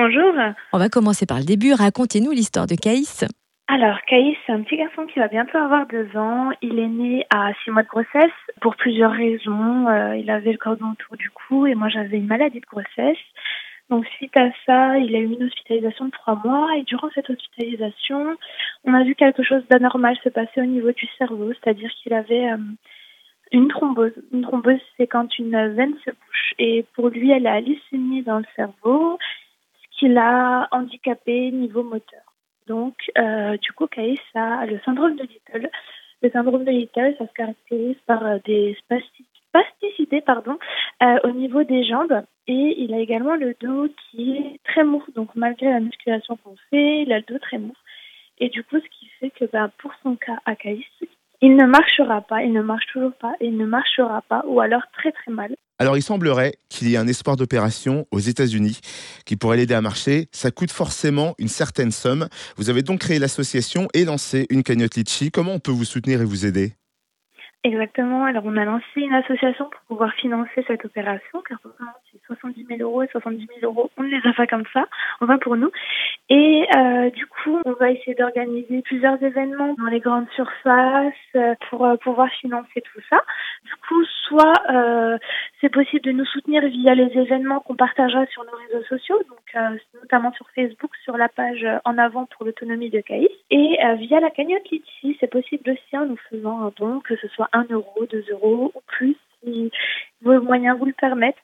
Bonjour. On va commencer par le début. Racontez-nous l'histoire de Caïs. Alors, Caïs, c'est un petit garçon qui va bientôt avoir deux ans. Il est né à six mois de grossesse pour plusieurs raisons. Euh, il avait le cordon autour du cou et moi j'avais une maladie de grossesse. Donc suite à ça, il a eu une hospitalisation de trois mois et durant cette hospitalisation, on a vu quelque chose d'anormal se passer au niveau du cerveau, c'est-à-dire qu'il avait euh, une thrombose. Une thrombose, c'est quand une veine se bouche et pour lui, elle a lyssémie dans le cerveau, ce qui l'a handicapé niveau moteur. Donc, euh, du coup, Caïs a le syndrome de Little. Le syndrome de Little, ça se caractérise par euh, des spasticités pardon, euh, au niveau des jambes et il a également le dos qui est très mou. Donc, malgré la musculation qu'on fait, il a le dos très mou. Et du coup, ce qui fait que bah, pour son cas à Caïs, il ne marchera pas, il ne marche toujours pas, il ne marchera pas, ou alors très très mal. Alors il semblerait qu'il y ait un espoir d'opération aux États-Unis qui pourrait l'aider à marcher. Ça coûte forcément une certaine somme. Vous avez donc créé l'association et lancé une cagnotte Litchi. Comment on peut vous soutenir et vous aider? Exactement. Alors, on a lancé une association pour pouvoir financer cette opération, car c'est 70 000 euros et 70 000 euros, on ne les a pas comme ça, va pour nous. Et euh, du coup, on va essayer d'organiser plusieurs événements dans les grandes surfaces euh, pour euh, pouvoir financer tout ça. Soit euh, c'est possible de nous soutenir via les événements qu'on partagera sur nos réseaux sociaux, donc notamment sur Facebook, sur la page En avant pour l'autonomie de Caïs, et via la cagnotte Litchi, c'est possible aussi en nous faisant un don, que ce soit 1 euro, 2 euros ou plus si vos moyens vous le permettent.